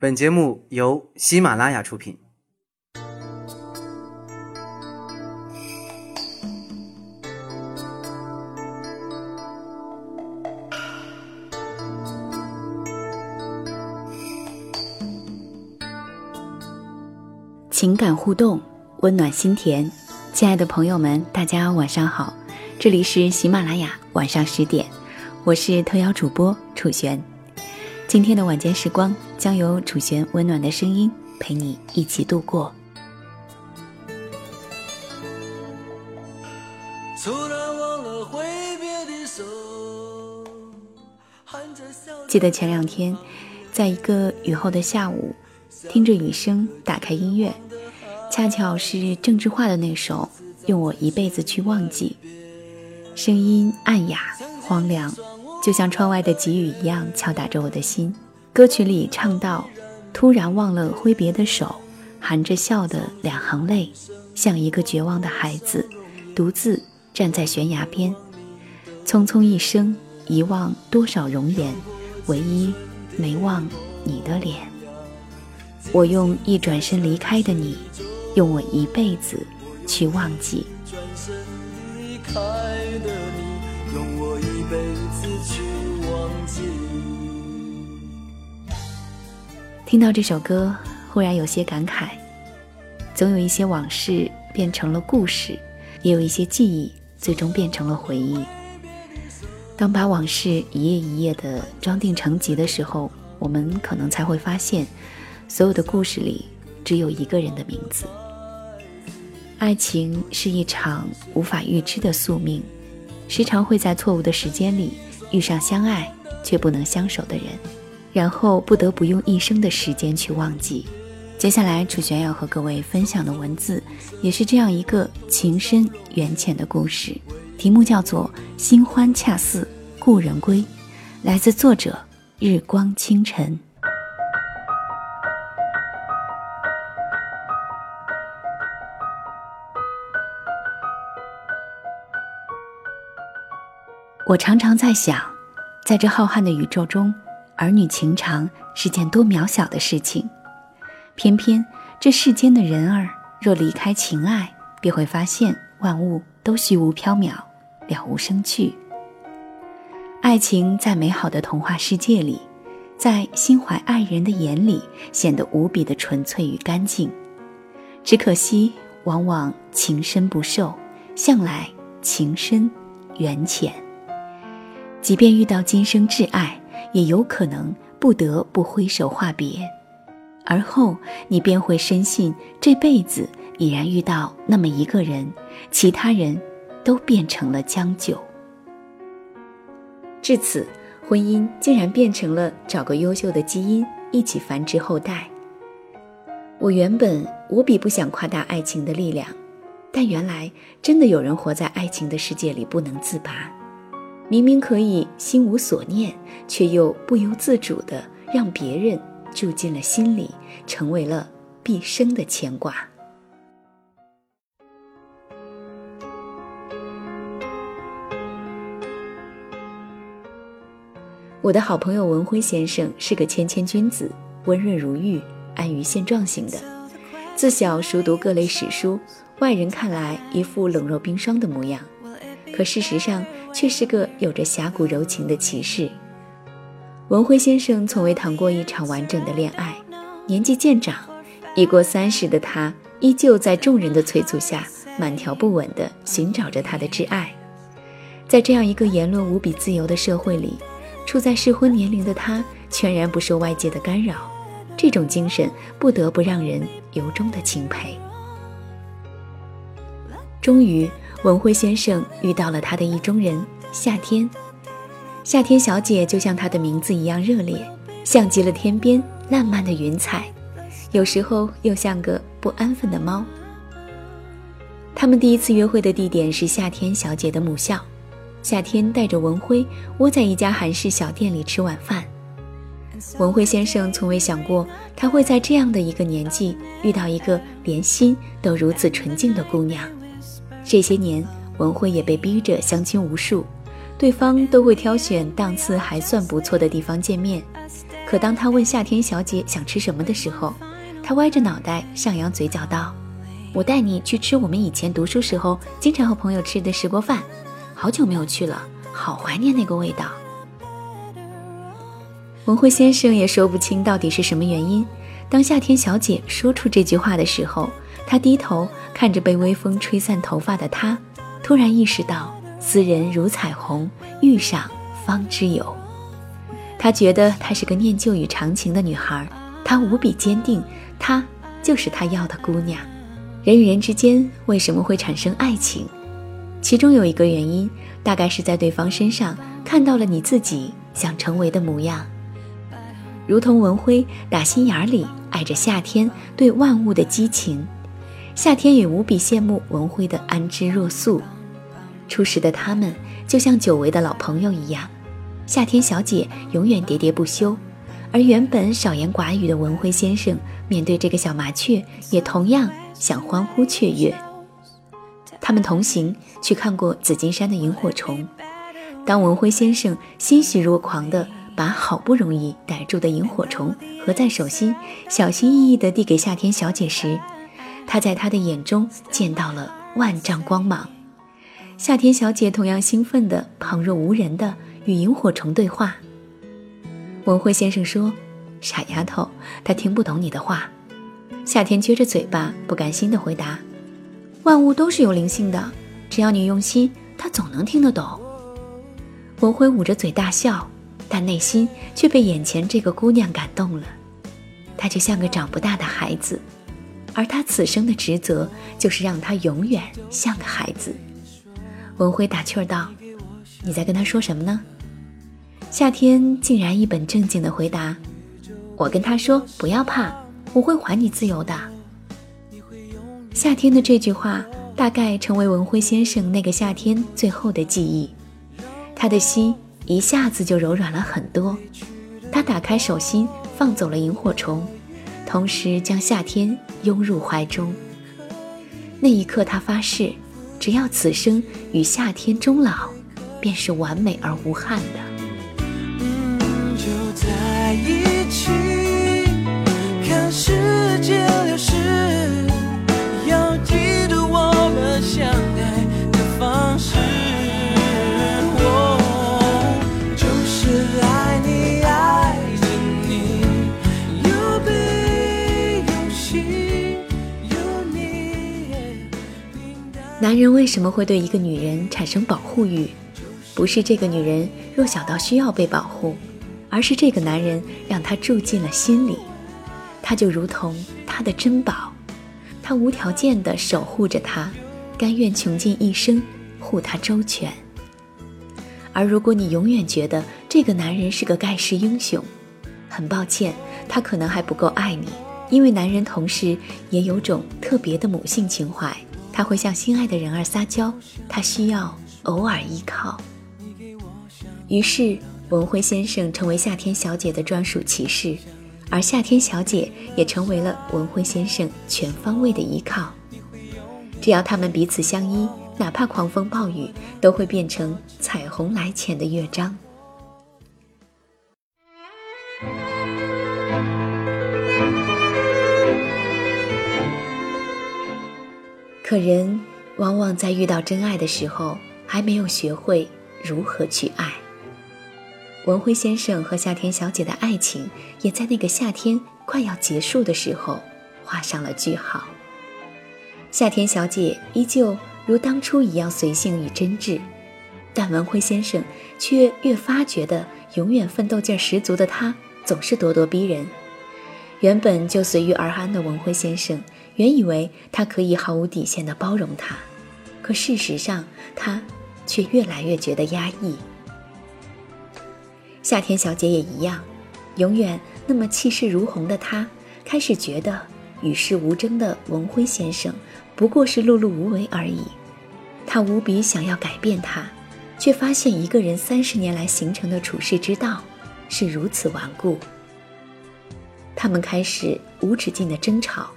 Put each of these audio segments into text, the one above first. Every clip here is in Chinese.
本节目由喜马拉雅出品。情感互动，温暖心田。亲爱的朋友们，大家晚上好，这里是喜马拉雅晚上十点，我是特邀主播楚璇。今天的晚间时光将由楚璇温暖的声音陪你一起度过。记得前两天，在一个雨后的下午，听着雨声，打开音乐，恰巧是郑智化的那首《用我一辈子去忘记》，声音暗哑荒凉。就像窗外的急雨一样敲打着我的心。歌曲里唱到：“突然忘了挥别的手，含着笑的两行泪，像一个绝望的孩子，独自站在悬崖边。匆匆一生，遗忘多少容颜，唯一没忘你的脸。我用一转身离开的你，用我一辈子去忘记。”听到这首歌，忽然有些感慨。总有一些往事变成了故事，也有一些记忆最终变成了回忆。当把往事一页一页的装订成集的时候，我们可能才会发现，所有的故事里只有一个人的名字。爱情是一场无法预知的宿命，时常会在错误的时间里遇上相爱却不能相守的人。然后不得不用一生的时间去忘记。接下来，楚璇要和各位分享的文字，也是这样一个情深缘浅的故事，题目叫做《新欢恰似故人归》，来自作者日光清晨。我常常在想，在这浩瀚的宇宙中。儿女情长是件多渺小的事情，偏偏这世间的人儿若离开情爱，便会发现万物都虚无缥缈，了无生趣。爱情在美好的童话世界里，在心怀爱人的眼里，显得无比的纯粹与干净。只可惜，往往情深不寿，向来情深缘浅。即便遇到今生挚爱。也有可能不得不挥手话别，而后你便会深信这辈子已然遇到那么一个人，其他人都变成了将就。至此，婚姻竟然变成了找个优秀的基因一起繁殖后代。我原本无比不想夸大爱情的力量，但原来真的有人活在爱情的世界里不能自拔。明明可以心无所念，却又不由自主的让别人住进了心里，成为了毕生的牵挂。我的好朋友文辉先生是个谦谦君子，温润如玉，安于现状型的。自小熟读各类史书，外人看来一副冷若冰霜的模样，可事实上。却是个有着侠骨柔情的骑士。文辉先生从未谈过一场完整的恋爱，年纪渐长，已过三十的他，依旧在众人的催促下，满条不紊地寻找着他的挚爱。在这样一个言论无比自由的社会里，处在适婚年龄的他，全然不受外界的干扰，这种精神不得不让人由衷的钦佩。终于。文辉先生遇到了他的意中人夏天，夏天小姐就像她的名字一样热烈，像极了天边烂漫的云彩，有时候又像个不安分的猫。他们第一次约会的地点是夏天小姐的母校，夏天带着文辉窝在一家韩式小店里吃晚饭。文辉先生从未想过他会在这样的一个年纪遇到一个连心都如此纯净的姑娘。这些年，文慧也被逼着相亲无数，对方都会挑选档次还算不错的地方见面，可当他问夏天小姐想吃什么的时候，她歪着脑袋，上扬嘴角道：“我带你去吃我们以前读书时候经常和朋友吃的石锅饭，好久没有去了，好怀念那个味道。”文辉先生也说不清到底是什么原因。当夏天小姐说出这句话的时候，他低头看着被微风吹散头发的她，突然意识到“斯人如彩虹，遇上方知有”。他觉得她是个念旧与长情的女孩，她无比坚定，她就是他要的姑娘。人与人之间为什么会产生爱情？其中有一个原因，大概是在对方身上看到了你自己想成为的模样。如同文辉打心眼里爱着夏天对万物的激情，夏天也无比羡慕文辉的安之若素。初时的他们就像久违的老朋友一样，夏天小姐永远喋喋不休，而原本少言寡语的文辉先生面对这个小麻雀，也同样想欢呼雀跃。他们同行去看过紫金山的萤火虫，当文辉先生欣喜若狂的。把好不容易逮住的萤火虫合在手心，小心翼翼地递给夏天小姐时，他在他的眼中见到了万丈光芒。夏天小姐同样兴奋的旁若无人的与萤火虫对话。文辉先生说：“傻丫头，他听不懂你的话。”夏天撅着嘴巴，不甘心的回答：“万物都是有灵性的，只要你用心，他总能听得懂。”文辉捂着嘴大笑。但内心却被眼前这个姑娘感动了，她就像个长不大的孩子，而他此生的职责就是让他永远像个孩子。文辉打趣儿道：“你在跟他说什么呢？”夏天竟然一本正经地回答：“我跟他说不要怕，我会还你自由的。”夏天的这句话大概成为文辉先生那个夏天最后的记忆，他的心。一下子就柔软了很多，他打开手心，放走了萤火虫，同时将夏天拥入怀中。那一刻，他发誓，只要此生与夏天终老，便是完美而无憾的。男人为什么会对一个女人产生保护欲？不是这个女人弱小到需要被保护，而是这个男人让她住进了心里，他就如同他的珍宝，他无条件地守护着她，甘愿穷尽一生护她周全。而如果你永远觉得这个男人是个盖世英雄，很抱歉，他可能还不够爱你，因为男人同时也有种特别的母性情怀。他会向心爱的人儿撒娇，他需要偶尔依靠。于是，文辉先生成为夏天小姐的专属骑士，而夏天小姐也成为了文辉先生全方位的依靠。只要他们彼此相依，哪怕狂风暴雨，都会变成彩虹来前的乐章。可人往往在遇到真爱的时候，还没有学会如何去爱。文辉先生和夏天小姐的爱情，也在那个夏天快要结束的时候画上了句号。夏天小姐依旧如当初一样随性与真挚，但文辉先生却越发觉得，永远奋斗劲十足的他总是咄咄逼人。原本就随遇而安的文辉先生。原以为他可以毫无底线地包容他，可事实上，他却越来越觉得压抑。夏天小姐也一样，永远那么气势如虹的她，开始觉得与世无争的文辉先生不过是碌碌无为而已。她无比想要改变他，却发现一个人三十年来形成的处世之道是如此顽固。他们开始无止境的争吵。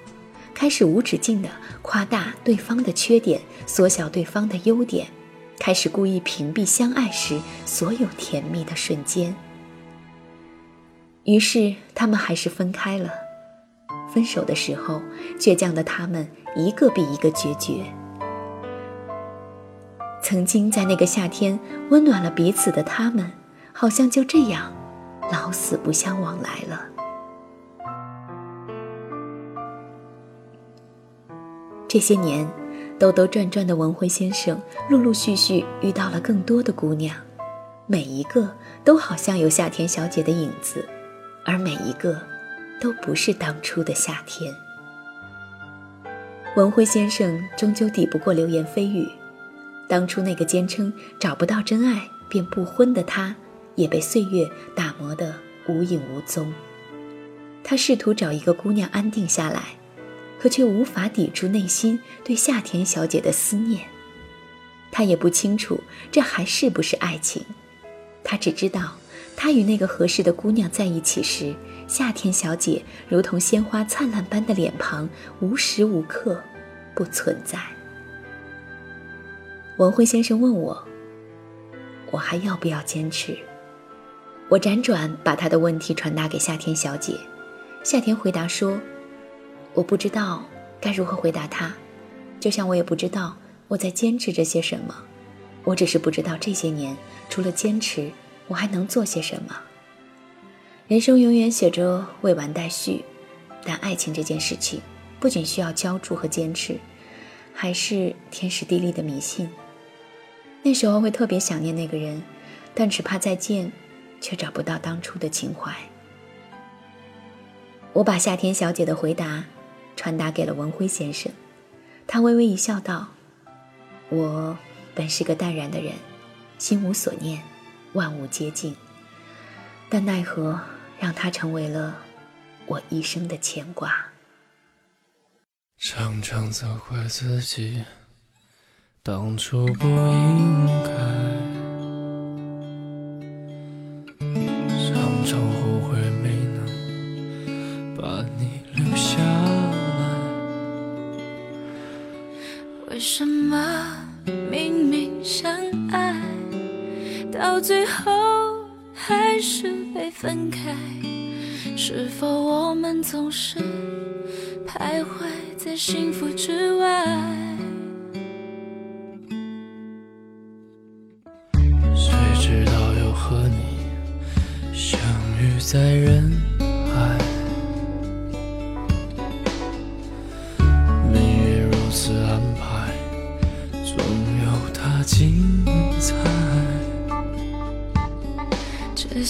开始无止境地夸大对方的缺点，缩小对方的优点，开始故意屏蔽相爱时所有甜蜜的瞬间。于是他们还是分开了。分手的时候，倔强的他们一个比一个决绝。曾经在那个夏天温暖了彼此的他们，好像就这样老死不相往来了。这些年，兜兜转转的文辉先生陆陆续续遇到了更多的姑娘，每一个都好像有夏天小姐的影子，而每一个都不是当初的夏天。文辉先生终究抵不过流言蜚语。当初那个坚称找不到真爱便不婚的他，也被岁月打磨得无影无踪。他试图找一个姑娘安定下来，可却无法抵住内心对夏田小姐的思念。他也不清楚这还是不是爱情，他只知道，他与那个合适的姑娘在一起时，夏田小姐如同鲜花灿烂般的脸庞，无时无刻不存在。文辉先生问我：“我还要不要坚持？”我辗转把他的问题传达给夏天小姐。夏天回答说：“我不知道该如何回答他，就像我也不知道我在坚持着些什么。我只是不知道这些年除了坚持，我还能做些什么。人生永远写着未完待续，但爱情这件事情不仅需要浇筑和坚持，还是天时地利的迷信。”那时候会特别想念那个人，但只怕再见，却找不到当初的情怀。我把夏天小姐的回答传达给了文辉先生，他微微一笑，道：“我本是个淡然的人，心无所念，万物皆静。但奈何让他成为了我一生的牵挂。”常常责怪自己。当初不应该，常常后悔没为什么明明相爱，到最后还是被分开？是否我们总是徘徊在幸福之外？谁知道又和你相遇在人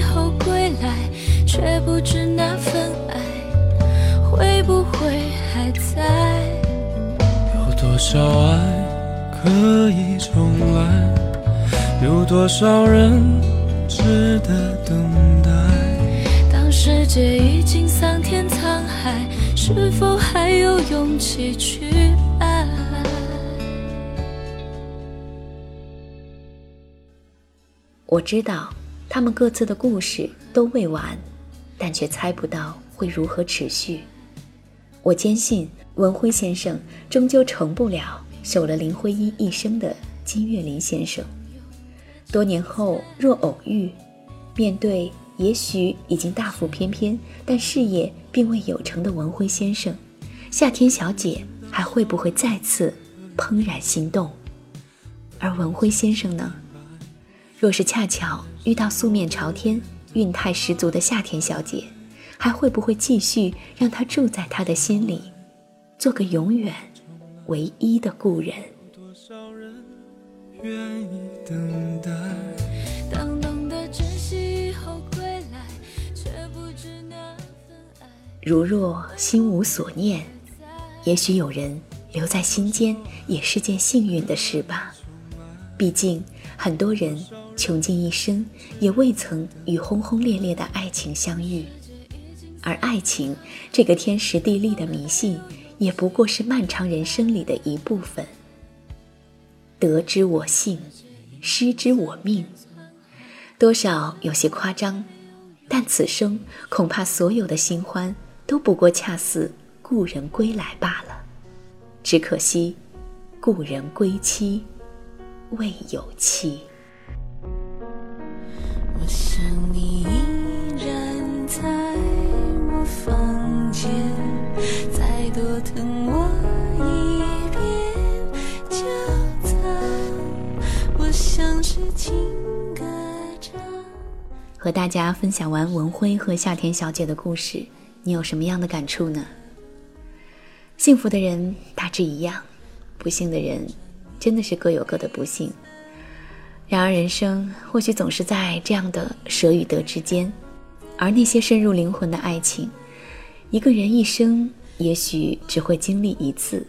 后归来，却不知那份爱会不会还在？有多少爱可以重来？有多少人值得等待？当世界已经桑田沧海。是否还有勇气去爱？我知道他们各自的故事都未完，但却猜不到会如何持续。我坚信文辉先生终究成不了守了林徽因一生的金岳霖先生。多年后若偶遇，面对。也许已经大腹翩翩，但事业并未有成的文辉先生，夏天小姐还会不会再次怦然心动？而文辉先生呢？若是恰巧遇到素面朝天、韵态十足的夏天小姐，还会不会继续让她住在他的心里，做个永远唯一的故人？如若心无所念，也许有人留在心间也是件幸运的事吧。毕竟很多人穷尽一生也未曾与轰轰烈烈的爱情相遇，而爱情这个天时地利的迷信，也不过是漫长人生里的一部分。得之我幸，失之我命，多少有些夸张，但此生恐怕所有的新欢都不过恰似故人归来罢了。只可惜，故人归期未有期。我想你依然在我房间，再多疼我一遍就赞。我像是情歌唱。和大家分享完文辉和夏天小姐的故事，你有什么样的感触呢？幸福的人大致一样，不幸的人真的是各有各的不幸。然而人生或许总是在这样的舍与得之间，而那些深入灵魂的爱情，一个人一生也许只会经历一次，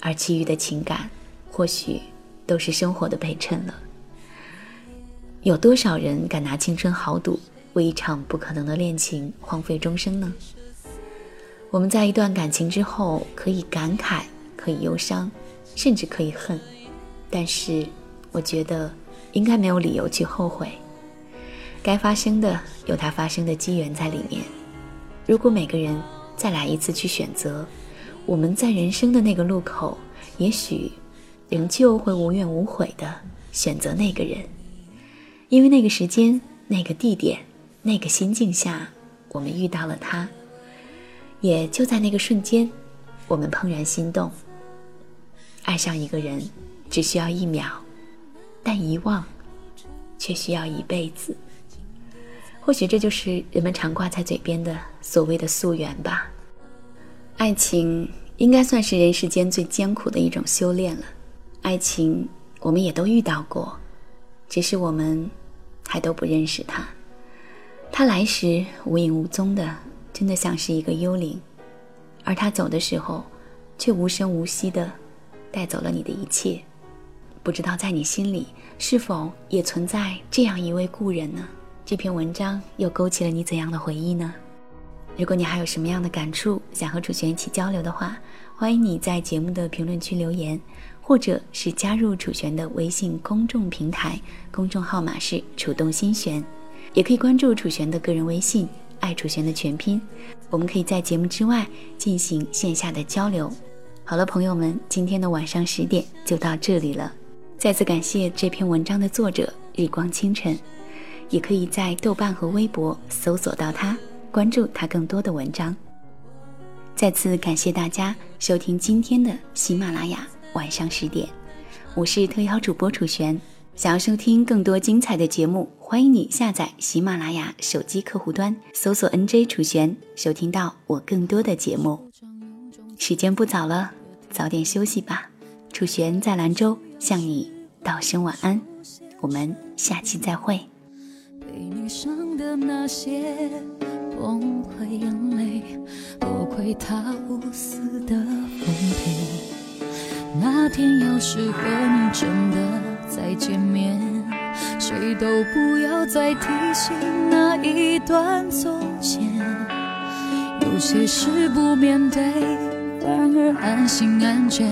而其余的情感或许都是生活的陪衬了。有多少人敢拿青春豪赌，为一场不可能的恋情荒废终生呢？我们在一段感情之后，可以感慨，可以忧伤，甚至可以恨，但是我觉得应该没有理由去后悔。该发生的有它发生的机缘在里面。如果每个人再来一次去选择，我们在人生的那个路口，也许仍旧会无怨无悔的选择那个人，因为那个时间、那个地点、那个心境下，我们遇到了他。也就在那个瞬间，我们怦然心动。爱上一个人只需要一秒，但遗忘却需要一辈子。或许这就是人们常挂在嘴边的所谓的夙缘吧。爱情应该算是人世间最艰苦的一种修炼了。爱情我们也都遇到过，只是我们还都不认识他。他来时无影无踪的。真的像是一个幽灵，而他走的时候，却无声无息的带走了你的一切。不知道在你心里是否也存在这样一位故人呢？这篇文章又勾起了你怎样的回忆呢？如果你还有什么样的感触，想和楚璇一起交流的话，欢迎你在节目的评论区留言，或者是加入楚璇的微信公众平台，公众号码是“楚动心弦”，也可以关注楚璇的个人微信。爱楚璇的全拼，我们可以在节目之外进行线下的交流。好了，朋友们，今天的晚上十点就到这里了。再次感谢这篇文章的作者日光清晨，也可以在豆瓣和微博搜索到他，关注他更多的文章。再次感谢大家收听今天的喜马拉雅晚上十点，我是特邀主播楚璇。想要收听更多精彩的节目，欢迎你下载喜马拉雅手机客户端，搜索 “nj 楚璇”，收听到我更多的节目。时间不早了，早点休息吧。楚璇在兰州向你道声晚安，我们下期再会。被你伤的那天要是和你真的。再见面，谁都不要再提醒那一段从前。有些事不面对，反而安心安全。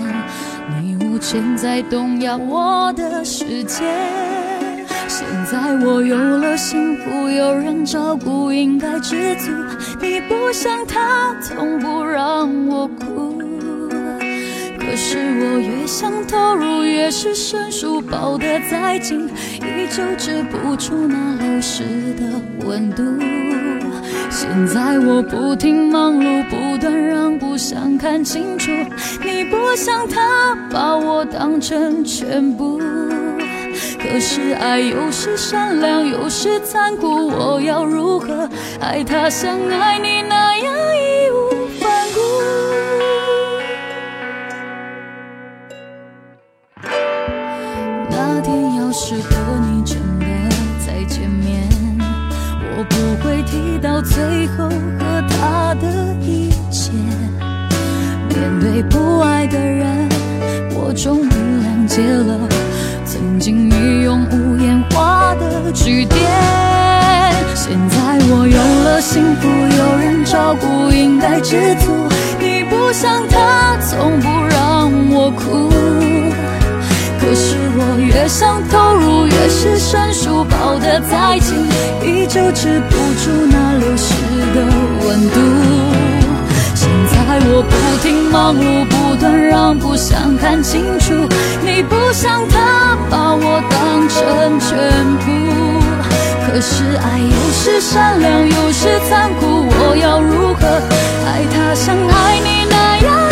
你无权再动摇我的世界。现在我有了幸福，有人照顾，应该知足。你不像他，从不让我哭。可是我越想投入，越是生疏，抱得再紧，依旧止不住那流失的温度。现在我不停忙碌，不断让不，想看清楚，你不想他把我当成全部。可是爱有时善良，有时残酷，我要如何爱他像爱你那样义无句点。现在我有了幸福，有人照顾，应该知足。你不像他，从不让我哭。可是我越想投入，越是生疏，抱得再紧，依旧止不住那流失的温度。现在我不停忙碌，不断让步，想看清楚。你不像他把我当成全部，可是爱有时善良，有时残酷，我要如何爱他像爱你那样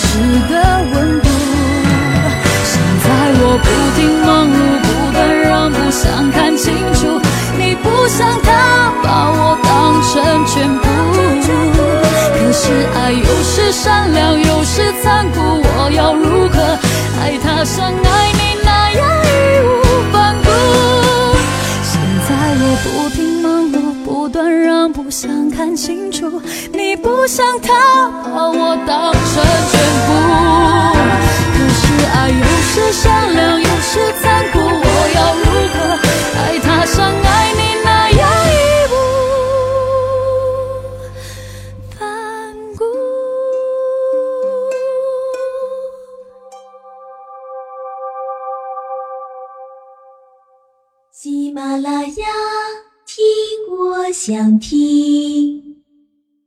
时的温度。现在我不停忙碌，不断让步，想看清楚，你不像他，把我当成全部。可是爱有时善良，有时残酷，我要如何爱他像爱你那样义无反顾？现在我不停忙碌，不断让步，想看清楚，你不像他把我